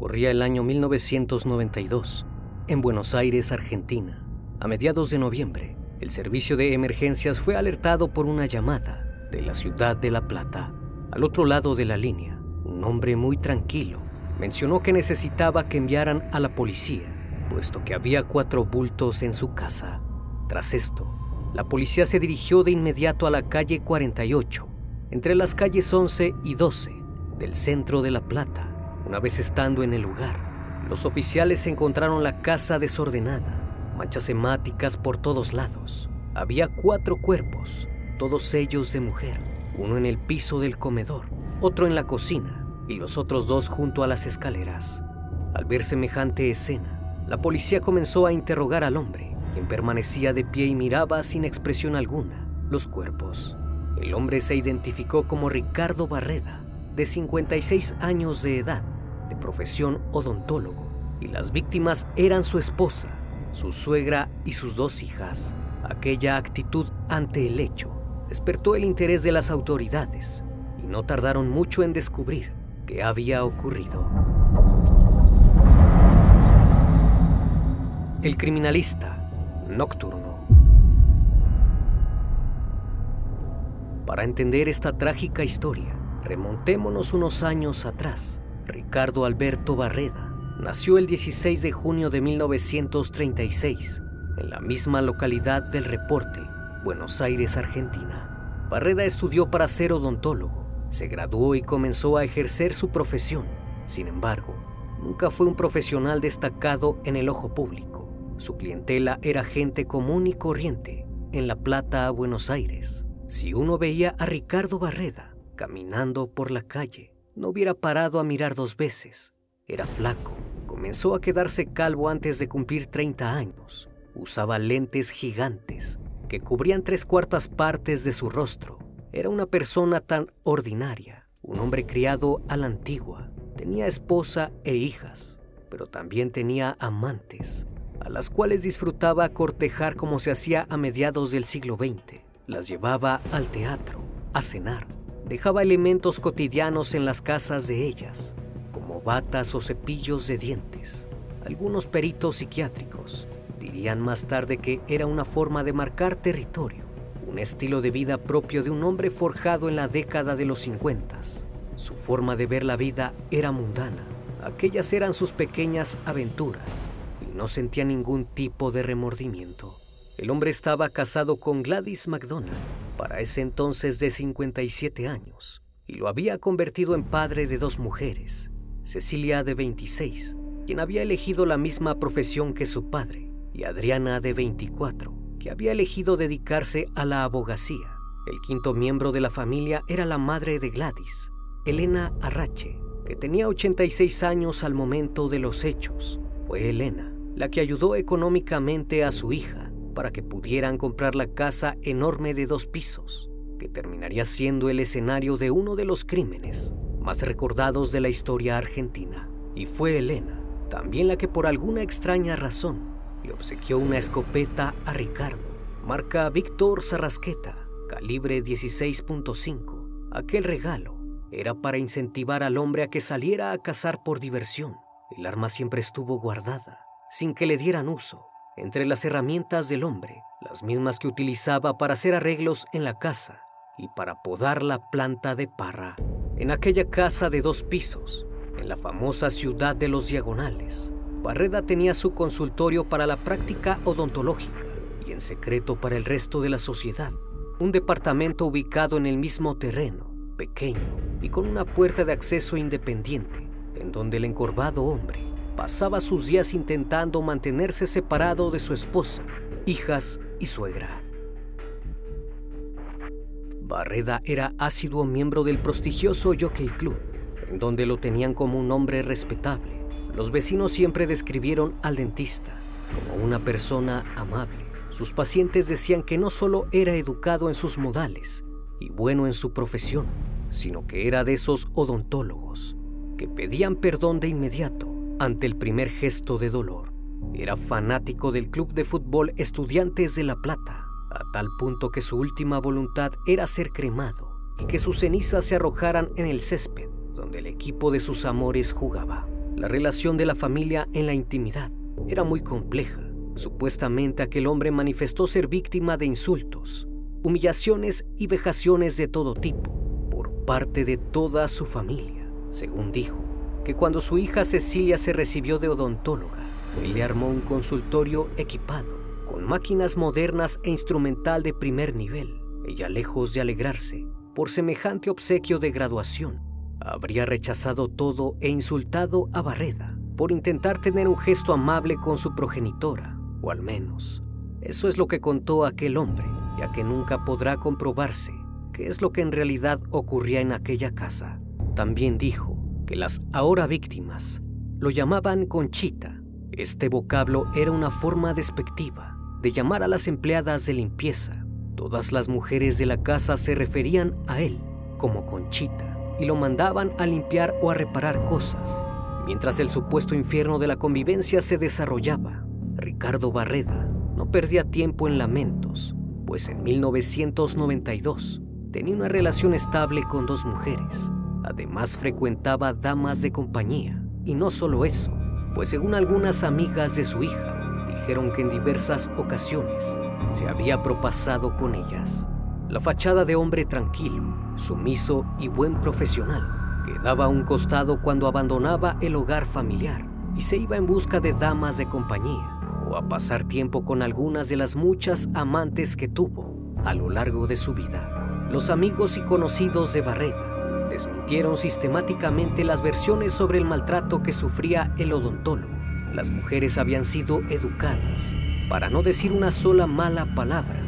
Corría el año 1992, en Buenos Aires, Argentina. A mediados de noviembre, el servicio de emergencias fue alertado por una llamada de la ciudad de La Plata. Al otro lado de la línea, un hombre muy tranquilo mencionó que necesitaba que enviaran a la policía, puesto que había cuatro bultos en su casa. Tras esto, la policía se dirigió de inmediato a la calle 48, entre las calles 11 y 12 del centro de La Plata. Una vez estando en el lugar, los oficiales encontraron la casa desordenada, manchas hemáticas por todos lados. Había cuatro cuerpos, todos ellos de mujer, uno en el piso del comedor, otro en la cocina y los otros dos junto a las escaleras. Al ver semejante escena, la policía comenzó a interrogar al hombre, quien permanecía de pie y miraba sin expresión alguna los cuerpos. El hombre se identificó como Ricardo Barreda, de 56 años de edad, de profesión odontólogo, y las víctimas eran su esposa, su suegra y sus dos hijas. Aquella actitud ante el hecho despertó el interés de las autoridades y no tardaron mucho en descubrir qué había ocurrido. El criminalista nocturno. Para entender esta trágica historia, remontémonos unos años atrás. Ricardo Alberto Barreda nació el 16 de junio de 1936 en la misma localidad del Reporte, Buenos Aires, Argentina. Barreda estudió para ser odontólogo, se graduó y comenzó a ejercer su profesión. Sin embargo, nunca fue un profesional destacado en el ojo público. Su clientela era gente común y corriente en La Plata, Buenos Aires. Si uno veía a Ricardo Barreda caminando por la calle, no hubiera parado a mirar dos veces. Era flaco. Comenzó a quedarse calvo antes de cumplir 30 años. Usaba lentes gigantes que cubrían tres cuartas partes de su rostro. Era una persona tan ordinaria, un hombre criado a la antigua. Tenía esposa e hijas, pero también tenía amantes, a las cuales disfrutaba cortejar como se hacía a mediados del siglo XX. Las llevaba al teatro, a cenar, dejaba elementos cotidianos en las casas de ellas, como batas o cepillos de dientes. Algunos peritos psiquiátricos dirían más tarde que era una forma de marcar territorio, un estilo de vida propio de un hombre forjado en la década de los 50. Su forma de ver la vida era mundana. Aquellas eran sus pequeñas aventuras y no sentía ningún tipo de remordimiento. El hombre estaba casado con Gladys McDonald, para ese entonces de 57 años, y lo había convertido en padre de dos mujeres, Cecilia de 26, quien había elegido la misma profesión que su padre, y Adriana de 24, que había elegido dedicarse a la abogacía. El quinto miembro de la familia era la madre de Gladys, Elena Arrache, que tenía 86 años al momento de los hechos. Fue Elena la que ayudó económicamente a su hija para que pudieran comprar la casa enorme de dos pisos, que terminaría siendo el escenario de uno de los crímenes más recordados de la historia argentina. Y fue Elena, también la que por alguna extraña razón le obsequió una escopeta a Ricardo, marca Víctor Sarrasqueta, calibre 16.5. Aquel regalo era para incentivar al hombre a que saliera a cazar por diversión. El arma siempre estuvo guardada, sin que le dieran uso, entre las herramientas del hombre, las mismas que utilizaba para hacer arreglos en la casa y para podar la planta de parra. En aquella casa de dos pisos, en la famosa ciudad de los Diagonales, Barreda tenía su consultorio para la práctica odontológica y en secreto para el resto de la sociedad, un departamento ubicado en el mismo terreno, pequeño y con una puerta de acceso independiente, en donde el encorvado hombre pasaba sus días intentando mantenerse separado de su esposa, hijas y suegra. Barreda era asiduo miembro del prestigioso Jockey Club, en donde lo tenían como un hombre respetable. Los vecinos siempre describieron al dentista como una persona amable. Sus pacientes decían que no solo era educado en sus modales y bueno en su profesión, sino que era de esos odontólogos que pedían perdón de inmediato ante el primer gesto de dolor. Era fanático del club de fútbol Estudiantes de La Plata, a tal punto que su última voluntad era ser cremado y que sus cenizas se arrojaran en el césped donde el equipo de sus amores jugaba. La relación de la familia en la intimidad era muy compleja. Supuestamente aquel hombre manifestó ser víctima de insultos, humillaciones y vejaciones de todo tipo por parte de toda su familia, según dijo que cuando su hija Cecilia se recibió de odontóloga, él le armó un consultorio equipado, con máquinas modernas e instrumental de primer nivel. Ella, lejos de alegrarse por semejante obsequio de graduación, habría rechazado todo e insultado a Barreda por intentar tener un gesto amable con su progenitora, o al menos, eso es lo que contó aquel hombre, ya que nunca podrá comprobarse qué es lo que en realidad ocurría en aquella casa. También dijo que las ahora víctimas lo llamaban Conchita. Este vocablo era una forma despectiva de llamar a las empleadas de limpieza. Todas las mujeres de la casa se referían a él como Conchita y lo mandaban a limpiar o a reparar cosas. Mientras el supuesto infierno de la convivencia se desarrollaba, Ricardo Barreda no perdía tiempo en lamentos, pues en 1992 tenía una relación estable con dos mujeres Además frecuentaba damas de compañía. Y no solo eso, pues según algunas amigas de su hija, dijeron que en diversas ocasiones se había propasado con ellas. La fachada de hombre tranquilo, sumiso y buen profesional quedaba a un costado cuando abandonaba el hogar familiar y se iba en busca de damas de compañía o a pasar tiempo con algunas de las muchas amantes que tuvo a lo largo de su vida. Los amigos y conocidos de Barreda desmintieron sistemáticamente las versiones sobre el maltrato que sufría el odontólogo. Las mujeres habían sido educadas para no decir una sola mala palabra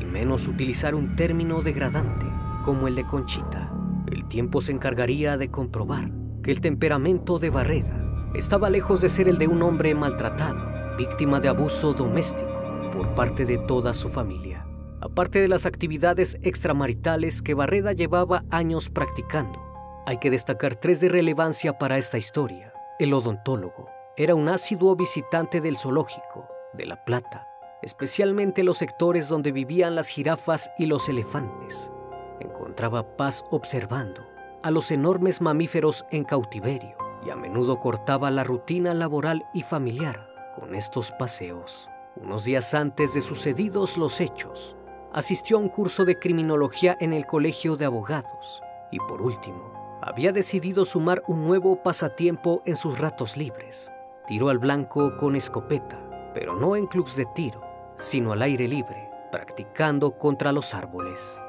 y menos utilizar un término degradante como el de Conchita. El tiempo se encargaría de comprobar que el temperamento de Barreda estaba lejos de ser el de un hombre maltratado, víctima de abuso doméstico por parte de toda su familia aparte de las actividades extramaritales que Barreda llevaba años practicando. Hay que destacar tres de relevancia para esta historia. El odontólogo era un asiduo visitante del zoológico de La Plata, especialmente los sectores donde vivían las jirafas y los elefantes. Encontraba paz observando a los enormes mamíferos en cautiverio y a menudo cortaba la rutina laboral y familiar con estos paseos. Unos días antes de sucedidos los hechos, asistió a un curso de criminología en el Colegio de Abogados y por último, había decidido sumar un nuevo pasatiempo en sus ratos libres. Tiró al blanco con escopeta, pero no en clubs de tiro, sino al aire libre, practicando contra los árboles.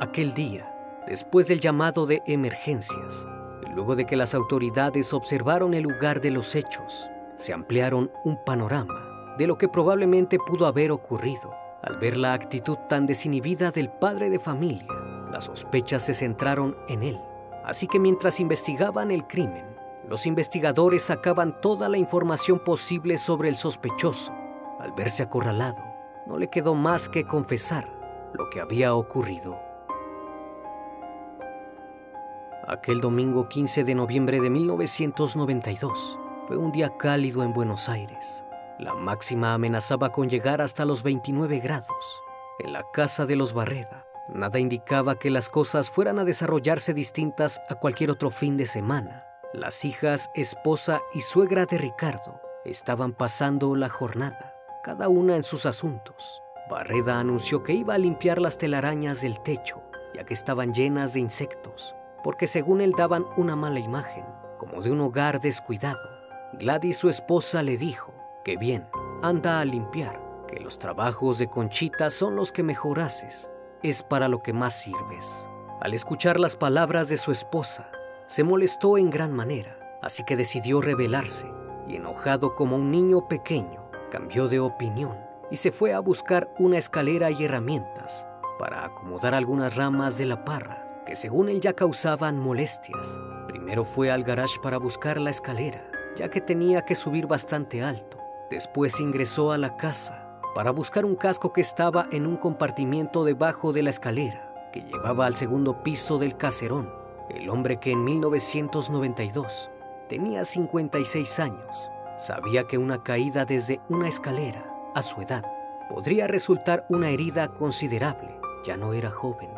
Aquel día, después del llamado de emergencias, y luego de que las autoridades observaron el lugar de los hechos, se ampliaron un panorama de lo que probablemente pudo haber ocurrido. Al ver la actitud tan desinhibida del padre de familia, las sospechas se centraron en él. Así que mientras investigaban el crimen, los investigadores sacaban toda la información posible sobre el sospechoso. Al verse acorralado, no le quedó más que confesar lo que había ocurrido. Aquel domingo 15 de noviembre de 1992 fue un día cálido en Buenos Aires. La máxima amenazaba con llegar hasta los 29 grados. En la casa de los Barreda, nada indicaba que las cosas fueran a desarrollarse distintas a cualquier otro fin de semana. Las hijas, esposa y suegra de Ricardo estaban pasando la jornada, cada una en sus asuntos. Barreda anunció que iba a limpiar las telarañas del techo, ya que estaban llenas de insectos, porque según él daban una mala imagen, como de un hogar descuidado. Gladys, su esposa, le dijo que bien, anda a limpiar, que los trabajos de Conchita son los que mejor haces, es para lo que más sirves. Al escuchar las palabras de su esposa, se molestó en gran manera, así que decidió rebelarse y enojado como un niño pequeño, cambió de opinión y se fue a buscar una escalera y herramientas para acomodar algunas ramas de la parra que según él ya causaban molestias. Primero fue al garage para buscar la escalera, ya que tenía que subir bastante alto. Después ingresó a la casa para buscar un casco que estaba en un compartimiento debajo de la escalera que llevaba al segundo piso del caserón. El hombre que en 1992 tenía 56 años sabía que una caída desde una escalera a su edad podría resultar una herida considerable. Ya no era joven.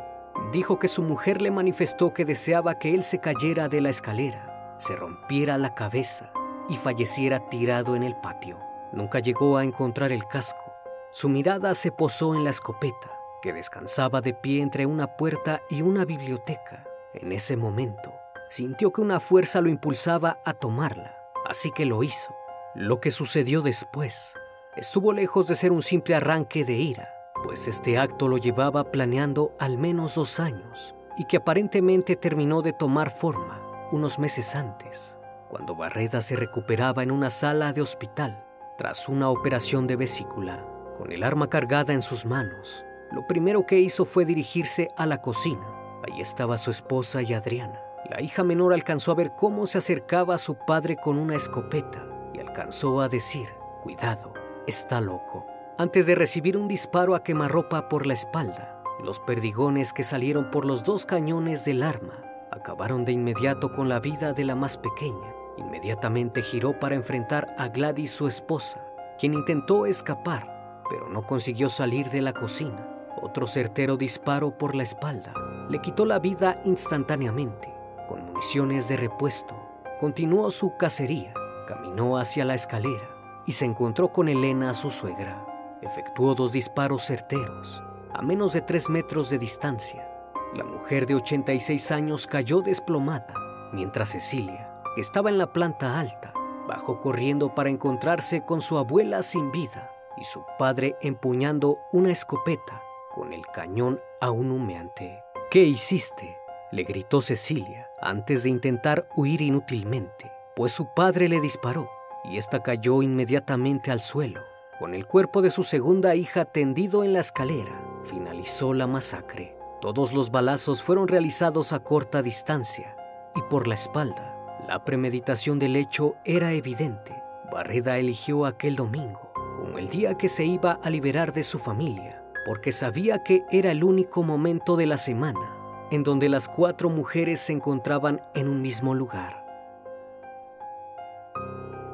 Dijo que su mujer le manifestó que deseaba que él se cayera de la escalera, se rompiera la cabeza y falleciera tirado en el patio. Nunca llegó a encontrar el casco. Su mirada se posó en la escopeta, que descansaba de pie entre una puerta y una biblioteca. En ese momento, sintió que una fuerza lo impulsaba a tomarla, así que lo hizo. Lo que sucedió después estuvo lejos de ser un simple arranque de ira, pues este acto lo llevaba planeando al menos dos años y que aparentemente terminó de tomar forma unos meses antes, cuando Barreda se recuperaba en una sala de hospital tras una operación de vesícula. Con el arma cargada en sus manos, lo primero que hizo fue dirigirse a la cocina. Ahí estaba su esposa y Adriana. La hija menor alcanzó a ver cómo se acercaba a su padre con una escopeta y alcanzó a decir, cuidado, está loco. Antes de recibir un disparo a quemarropa por la espalda, los perdigones que salieron por los dos cañones del arma acabaron de inmediato con la vida de la más pequeña. Inmediatamente giró para enfrentar a Gladys, su esposa, quien intentó escapar, pero no consiguió salir de la cocina. Otro certero disparo por la espalda le quitó la vida instantáneamente. Con municiones de repuesto, continuó su cacería, caminó hacia la escalera y se encontró con Elena, su suegra. Efectuó dos disparos certeros, a menos de tres metros de distancia. La mujer de 86 años cayó desplomada, mientras Cecilia, estaba en la planta alta, bajó corriendo para encontrarse con su abuela sin vida y su padre empuñando una escopeta con el cañón aún humeante. ¿Qué hiciste? le gritó Cecilia antes de intentar huir inútilmente, pues su padre le disparó y ésta cayó inmediatamente al suelo. Con el cuerpo de su segunda hija tendido en la escalera, finalizó la masacre. Todos los balazos fueron realizados a corta distancia y por la espalda. La premeditación del hecho era evidente. Barreda eligió aquel domingo como el día que se iba a liberar de su familia, porque sabía que era el único momento de la semana en donde las cuatro mujeres se encontraban en un mismo lugar.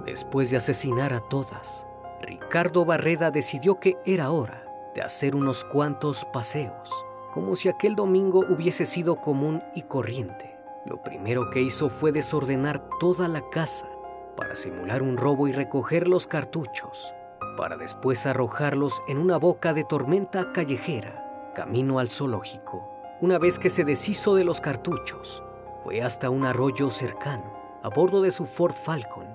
Después de asesinar a todas, Ricardo Barreda decidió que era hora de hacer unos cuantos paseos, como si aquel domingo hubiese sido común y corriente. Lo primero que hizo fue desordenar toda la casa para simular un robo y recoger los cartuchos, para después arrojarlos en una boca de tormenta callejera, camino al zoológico. Una vez que se deshizo de los cartuchos, fue hasta un arroyo cercano, a bordo de su Ford Falcon,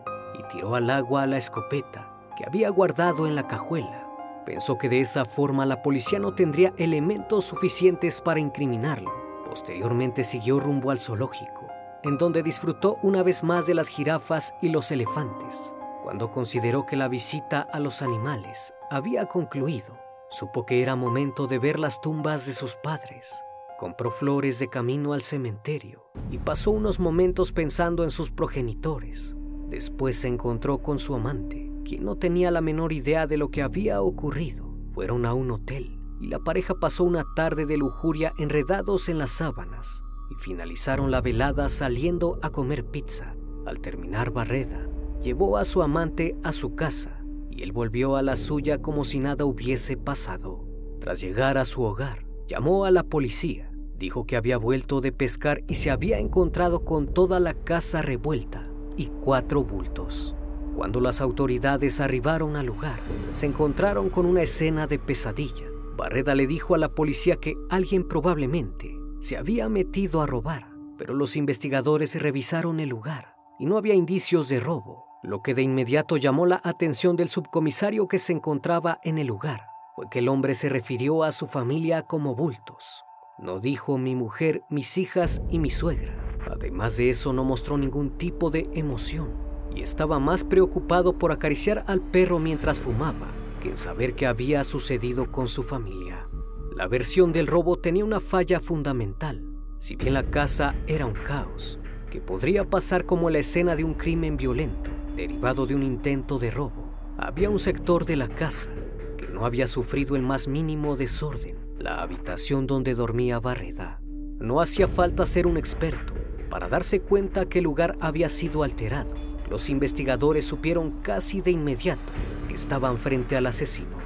tiró al agua la escopeta que había guardado en la cajuela. Pensó que de esa forma la policía no tendría elementos suficientes para incriminarlo. Posteriormente siguió rumbo al zoológico, en donde disfrutó una vez más de las jirafas y los elefantes. Cuando consideró que la visita a los animales había concluido, supo que era momento de ver las tumbas de sus padres. Compró flores de camino al cementerio y pasó unos momentos pensando en sus progenitores. Después se encontró con su amante, quien no tenía la menor idea de lo que había ocurrido. Fueron a un hotel y la pareja pasó una tarde de lujuria enredados en las sábanas y finalizaron la velada saliendo a comer pizza. Al terminar Barreda, llevó a su amante a su casa y él volvió a la suya como si nada hubiese pasado. Tras llegar a su hogar, llamó a la policía, dijo que había vuelto de pescar y se había encontrado con toda la casa revuelta y cuatro bultos. Cuando las autoridades arribaron al lugar, se encontraron con una escena de pesadilla. Barreda le dijo a la policía que alguien probablemente se había metido a robar, pero los investigadores revisaron el lugar y no había indicios de robo, lo que de inmediato llamó la atención del subcomisario que se encontraba en el lugar, fue que el hombre se refirió a su familia como bultos. No dijo mi mujer, mis hijas y mi suegra. Además de eso no mostró ningún tipo de emoción y estaba más preocupado por acariciar al perro mientras fumaba que en saber qué había sucedido con su familia. La versión del robo tenía una falla fundamental. Si bien la casa era un caos, que podría pasar como la escena de un crimen violento derivado de un intento de robo, había un sector de la casa que no había sufrido el más mínimo desorden, la habitación donde dormía Barreda. No hacía falta ser un experto para darse cuenta que el lugar había sido alterado. Los investigadores supieron casi de inmediato estaban frente al asesino.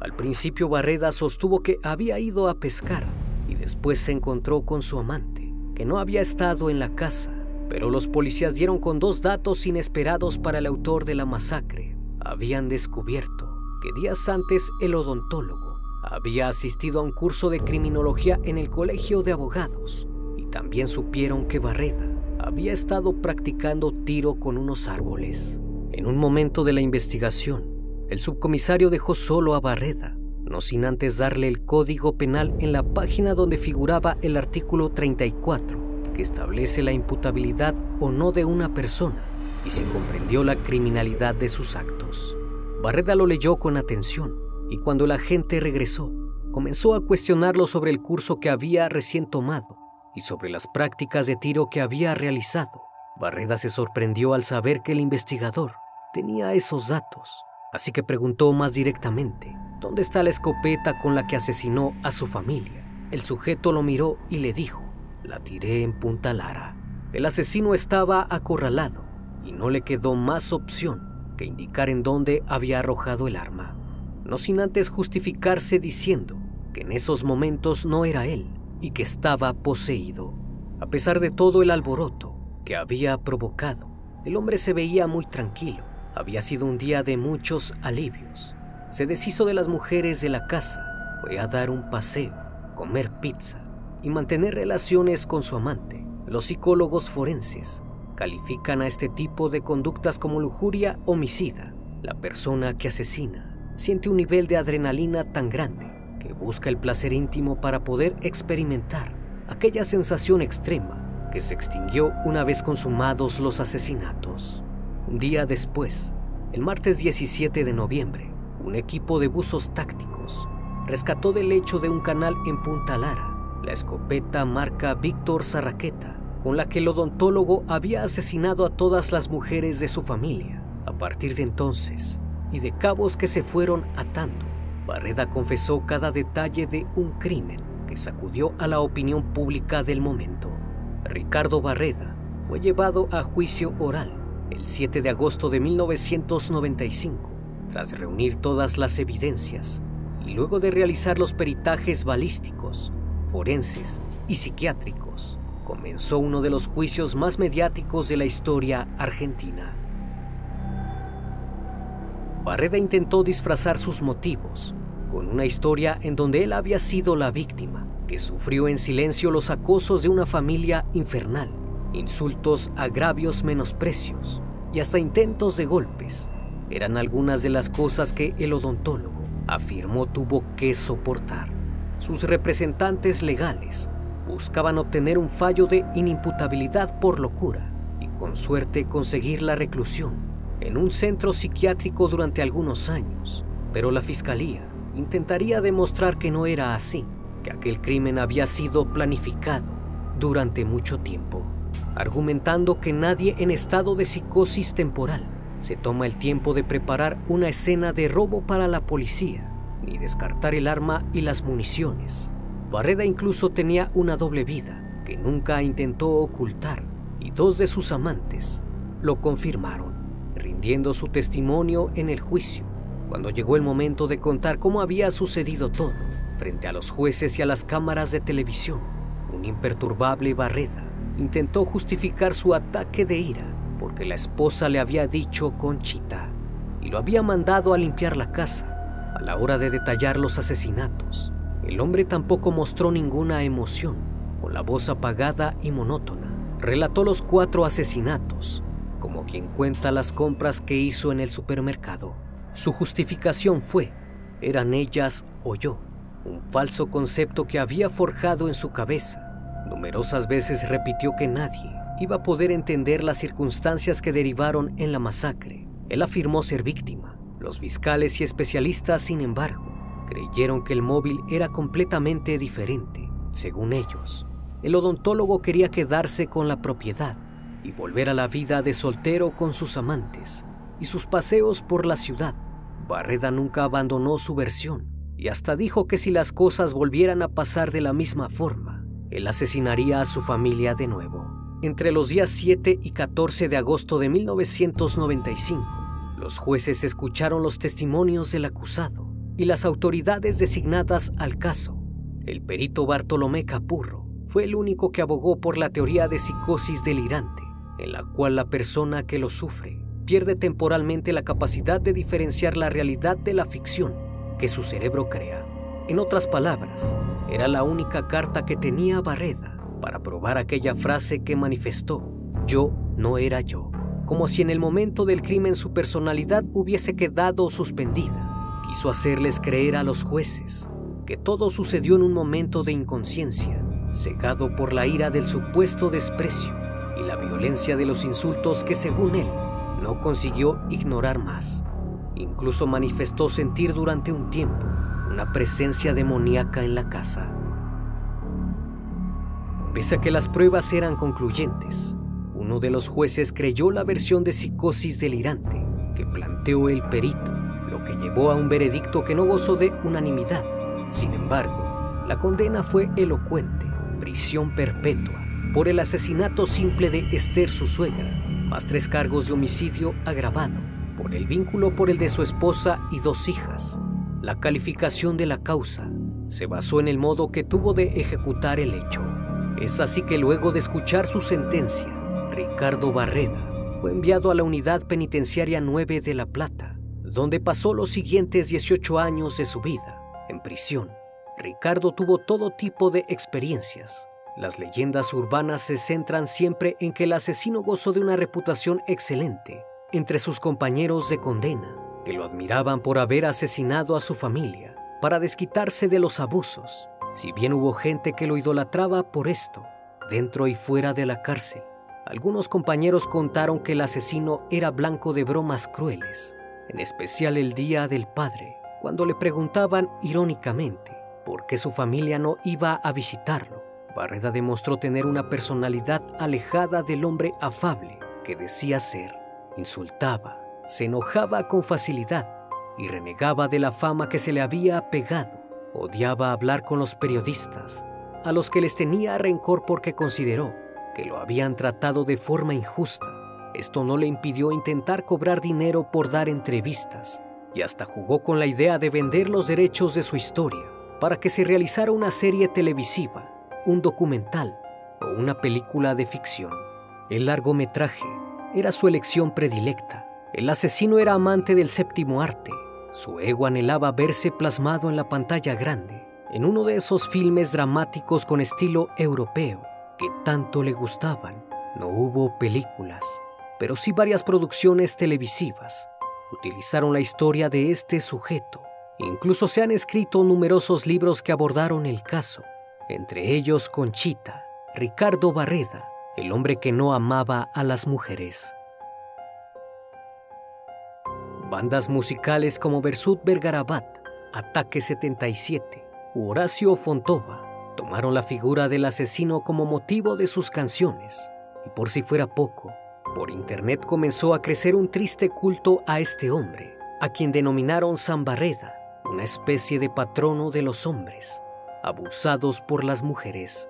Al principio Barreda sostuvo que había ido a pescar y después se encontró con su amante, que no había estado en la casa, pero los policías dieron con dos datos inesperados para el autor de la masacre. Habían descubierto que días antes el odontólogo había asistido a un curso de criminología en el Colegio de Abogados y también supieron que Barreda había estado practicando tiro con unos árboles. En un momento de la investigación, el subcomisario dejó solo a Barreda, no sin antes darle el código penal en la página donde figuraba el artículo 34, que establece la imputabilidad o no de una persona y se comprendió la criminalidad de sus actos. Barreda lo leyó con atención y cuando la gente regresó, comenzó a cuestionarlo sobre el curso que había recién tomado y sobre las prácticas de tiro que había realizado. Barreda se sorprendió al saber que el investigador tenía esos datos Así que preguntó más directamente, ¿dónde está la escopeta con la que asesinó a su familia? El sujeto lo miró y le dijo, la tiré en Punta Lara. El asesino estaba acorralado y no le quedó más opción que indicar en dónde había arrojado el arma, no sin antes justificarse diciendo que en esos momentos no era él y que estaba poseído. A pesar de todo el alboroto que había provocado, el hombre se veía muy tranquilo había sido un día de muchos alivios. Se deshizo de las mujeres de la casa, fue a dar un paseo, comer pizza y mantener relaciones con su amante. Los psicólogos forenses califican a este tipo de conductas como lujuria homicida. La persona que asesina siente un nivel de adrenalina tan grande que busca el placer íntimo para poder experimentar aquella sensación extrema que se extinguió una vez consumados los asesinatos. Un día después, el martes 17 de noviembre, un equipo de buzos tácticos rescató del lecho de un canal en Punta Lara la escopeta marca Víctor Zarraqueta, con la que el odontólogo había asesinado a todas las mujeres de su familia. A partir de entonces, y de cabos que se fueron atando, Barreda confesó cada detalle de un crimen que sacudió a la opinión pública del momento. Ricardo Barreda fue llevado a juicio oral el 7 de agosto de 1995, tras reunir todas las evidencias y luego de realizar los peritajes balísticos, forenses y psiquiátricos, comenzó uno de los juicios más mediáticos de la historia argentina. Barreda intentó disfrazar sus motivos con una historia en donde él había sido la víctima, que sufrió en silencio los acosos de una familia infernal Insultos, agravios, menosprecios y hasta intentos de golpes eran algunas de las cosas que el odontólogo afirmó tuvo que soportar. Sus representantes legales buscaban obtener un fallo de inimputabilidad por locura y con suerte conseguir la reclusión en un centro psiquiátrico durante algunos años, pero la fiscalía intentaría demostrar que no era así, que aquel crimen había sido planificado durante mucho tiempo argumentando que nadie en estado de psicosis temporal se toma el tiempo de preparar una escena de robo para la policía, ni descartar el arma y las municiones. Barreda incluso tenía una doble vida que nunca intentó ocultar y dos de sus amantes lo confirmaron, rindiendo su testimonio en el juicio. Cuando llegó el momento de contar cómo había sucedido todo, frente a los jueces y a las cámaras de televisión, un imperturbable Barreda intentó justificar su ataque de ira porque la esposa le había dicho Conchita y lo había mandado a limpiar la casa. A la hora de detallar los asesinatos, el hombre tampoco mostró ninguna emoción. Con la voz apagada y monótona, relató los cuatro asesinatos, como quien cuenta las compras que hizo en el supermercado. Su justificación fue, eran ellas o yo, un falso concepto que había forjado en su cabeza. Numerosas veces repitió que nadie iba a poder entender las circunstancias que derivaron en la masacre. Él afirmó ser víctima. Los fiscales y especialistas, sin embargo, creyeron que el móvil era completamente diferente. Según ellos, el odontólogo quería quedarse con la propiedad y volver a la vida de soltero con sus amantes y sus paseos por la ciudad. Barreda nunca abandonó su versión y hasta dijo que si las cosas volvieran a pasar de la misma forma, él asesinaría a su familia de nuevo. Entre los días 7 y 14 de agosto de 1995, los jueces escucharon los testimonios del acusado y las autoridades designadas al caso. El perito Bartolomé Capurro fue el único que abogó por la teoría de psicosis delirante, en la cual la persona que lo sufre pierde temporalmente la capacidad de diferenciar la realidad de la ficción que su cerebro crea. En otras palabras, era la única carta que tenía Barreda para probar aquella frase que manifestó, yo no era yo, como si en el momento del crimen su personalidad hubiese quedado suspendida. Quiso hacerles creer a los jueces que todo sucedió en un momento de inconsciencia, cegado por la ira del supuesto desprecio y la violencia de los insultos que según él no consiguió ignorar más. Incluso manifestó sentir durante un tiempo presencia demoníaca en la casa. Pese a que las pruebas eran concluyentes, uno de los jueces creyó la versión de psicosis delirante que planteó el perito, lo que llevó a un veredicto que no gozó de unanimidad. Sin embargo, la condena fue elocuente, prisión perpetua, por el asesinato simple de Esther, su suegra, más tres cargos de homicidio agravado, por el vínculo por el de su esposa y dos hijas. La calificación de la causa se basó en el modo que tuvo de ejecutar el hecho. Es así que luego de escuchar su sentencia, Ricardo Barreda fue enviado a la Unidad Penitenciaria 9 de La Plata, donde pasó los siguientes 18 años de su vida en prisión. Ricardo tuvo todo tipo de experiencias. Las leyendas urbanas se centran siempre en que el asesino gozó de una reputación excelente entre sus compañeros de condena, que lo admiraban por haber asesinado a su familia para desquitarse de los abusos si bien hubo gente que lo idolatraba por esto, dentro y fuera de la cárcel, algunos compañeros contaron que el asesino era blanco de bromas crueles, en especial el Día del Padre, cuando le preguntaban irónicamente por qué su familia no iba a visitarlo. Barreda demostró tener una personalidad alejada del hombre afable que decía ser. Insultaba, se enojaba con facilidad y renegaba de la fama que se le había pegado Odiaba hablar con los periodistas, a los que les tenía rencor porque consideró que lo habían tratado de forma injusta. Esto no le impidió intentar cobrar dinero por dar entrevistas y hasta jugó con la idea de vender los derechos de su historia para que se realizara una serie televisiva, un documental o una película de ficción. El largometraje era su elección predilecta. El asesino era amante del séptimo arte su ego anhelaba verse plasmado en la pantalla grande, en uno de esos filmes dramáticos con estilo europeo que tanto le gustaban. No hubo películas, pero sí varias producciones televisivas. Utilizaron la historia de este sujeto. Incluso se han escrito numerosos libros que abordaron el caso, entre ellos Conchita, Ricardo Barreda, el hombre que no amaba a las mujeres. Bandas musicales como Bersut Bergarabat, Ataque 77 u Horacio Fontova tomaron la figura del asesino como motivo de sus canciones. Y por si fuera poco, por internet comenzó a crecer un triste culto a este hombre, a quien denominaron San Barreda, una especie de patrono de los hombres, abusados por las mujeres.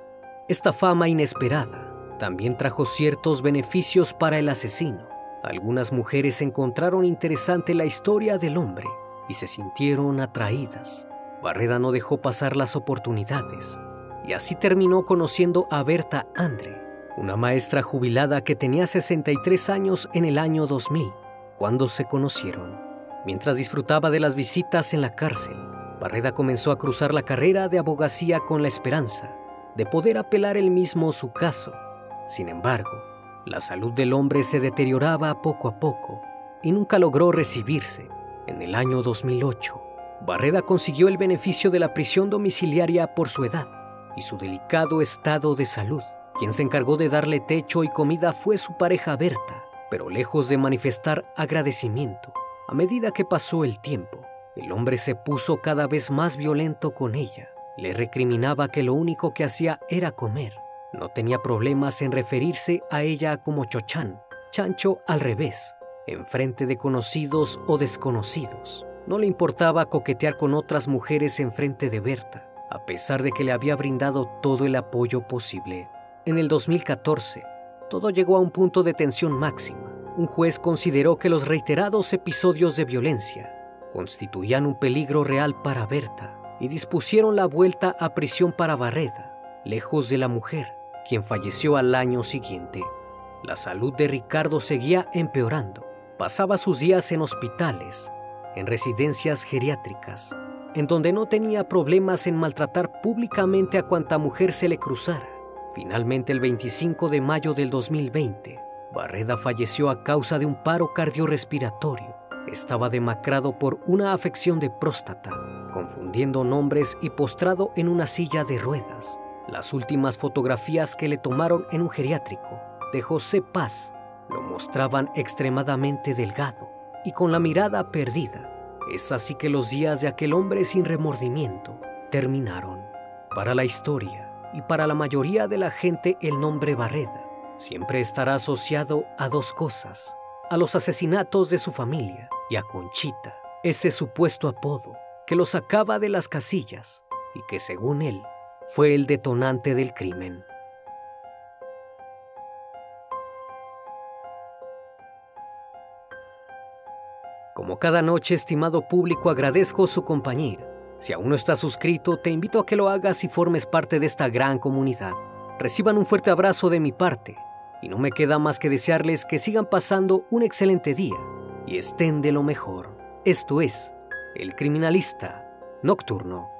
Esta fama inesperada también trajo ciertos beneficios para el asesino algunas mujeres encontraron interesante la historia del hombre y se sintieron atraídas. Barreda no dejó pasar las oportunidades y así terminó conociendo a Berta Andre, una maestra jubilada que tenía 63 años en el año 2000, cuando se conocieron. Mientras disfrutaba de las visitas en la cárcel, Barreda comenzó a cruzar la carrera de abogacía con la esperanza de poder apelar él mismo su caso. Sin embargo, la salud del hombre se deterioraba poco a poco y nunca logró recibirse. En el año 2008, Barreda consiguió el beneficio de la prisión domiciliaria por su edad y su delicado estado de salud. Quien se encargó de darle techo y comida fue su pareja Berta, pero lejos de manifestar agradecimiento, a medida que pasó el tiempo, el hombre se puso cada vez más violento con ella. Le recriminaba que lo único que hacía era comer. No tenía problemas en referirse a ella como Chochán, chancho al revés, en frente de conocidos o desconocidos. No le importaba coquetear con otras mujeres en frente de Berta, a pesar de que le había brindado todo el apoyo posible. En el 2014, todo llegó a un punto de tensión máxima. Un juez consideró que los reiterados episodios de violencia constituían un peligro real para Berta y dispusieron la vuelta a prisión para Barreda, lejos de la mujer, quien falleció al año siguiente. La salud de Ricardo seguía empeorando. Pasaba sus días en hospitales, en residencias geriátricas, en donde no tenía problemas en maltratar públicamente a cuanta mujer se le cruzara. Finalmente, el 25 de mayo del 2020, Barreda falleció a causa de un paro cardiorrespiratorio. Estaba demacrado por una afección de próstata, confundiendo nombres y postrado en una silla de ruedas. Las últimas fotografías que le tomaron en un geriátrico de José Paz lo mostraban extremadamente delgado y con la mirada perdida. Es así que los días de aquel hombre sin remordimiento terminaron. Para la historia y para la mayoría de la gente el nombre Barreda siempre estará asociado a dos cosas, a los asesinatos de su familia y a Conchita, ese supuesto apodo que lo sacaba de las casillas y que según él fue el detonante del crimen. Como cada noche, estimado público, agradezco su compañía. Si aún no estás suscrito, te invito a que lo hagas y formes parte de esta gran comunidad. Reciban un fuerte abrazo de mi parte y no me queda más que desearles que sigan pasando un excelente día y estén de lo mejor. Esto es El Criminalista Nocturno.